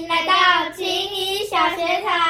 迎来到青衣小学堂。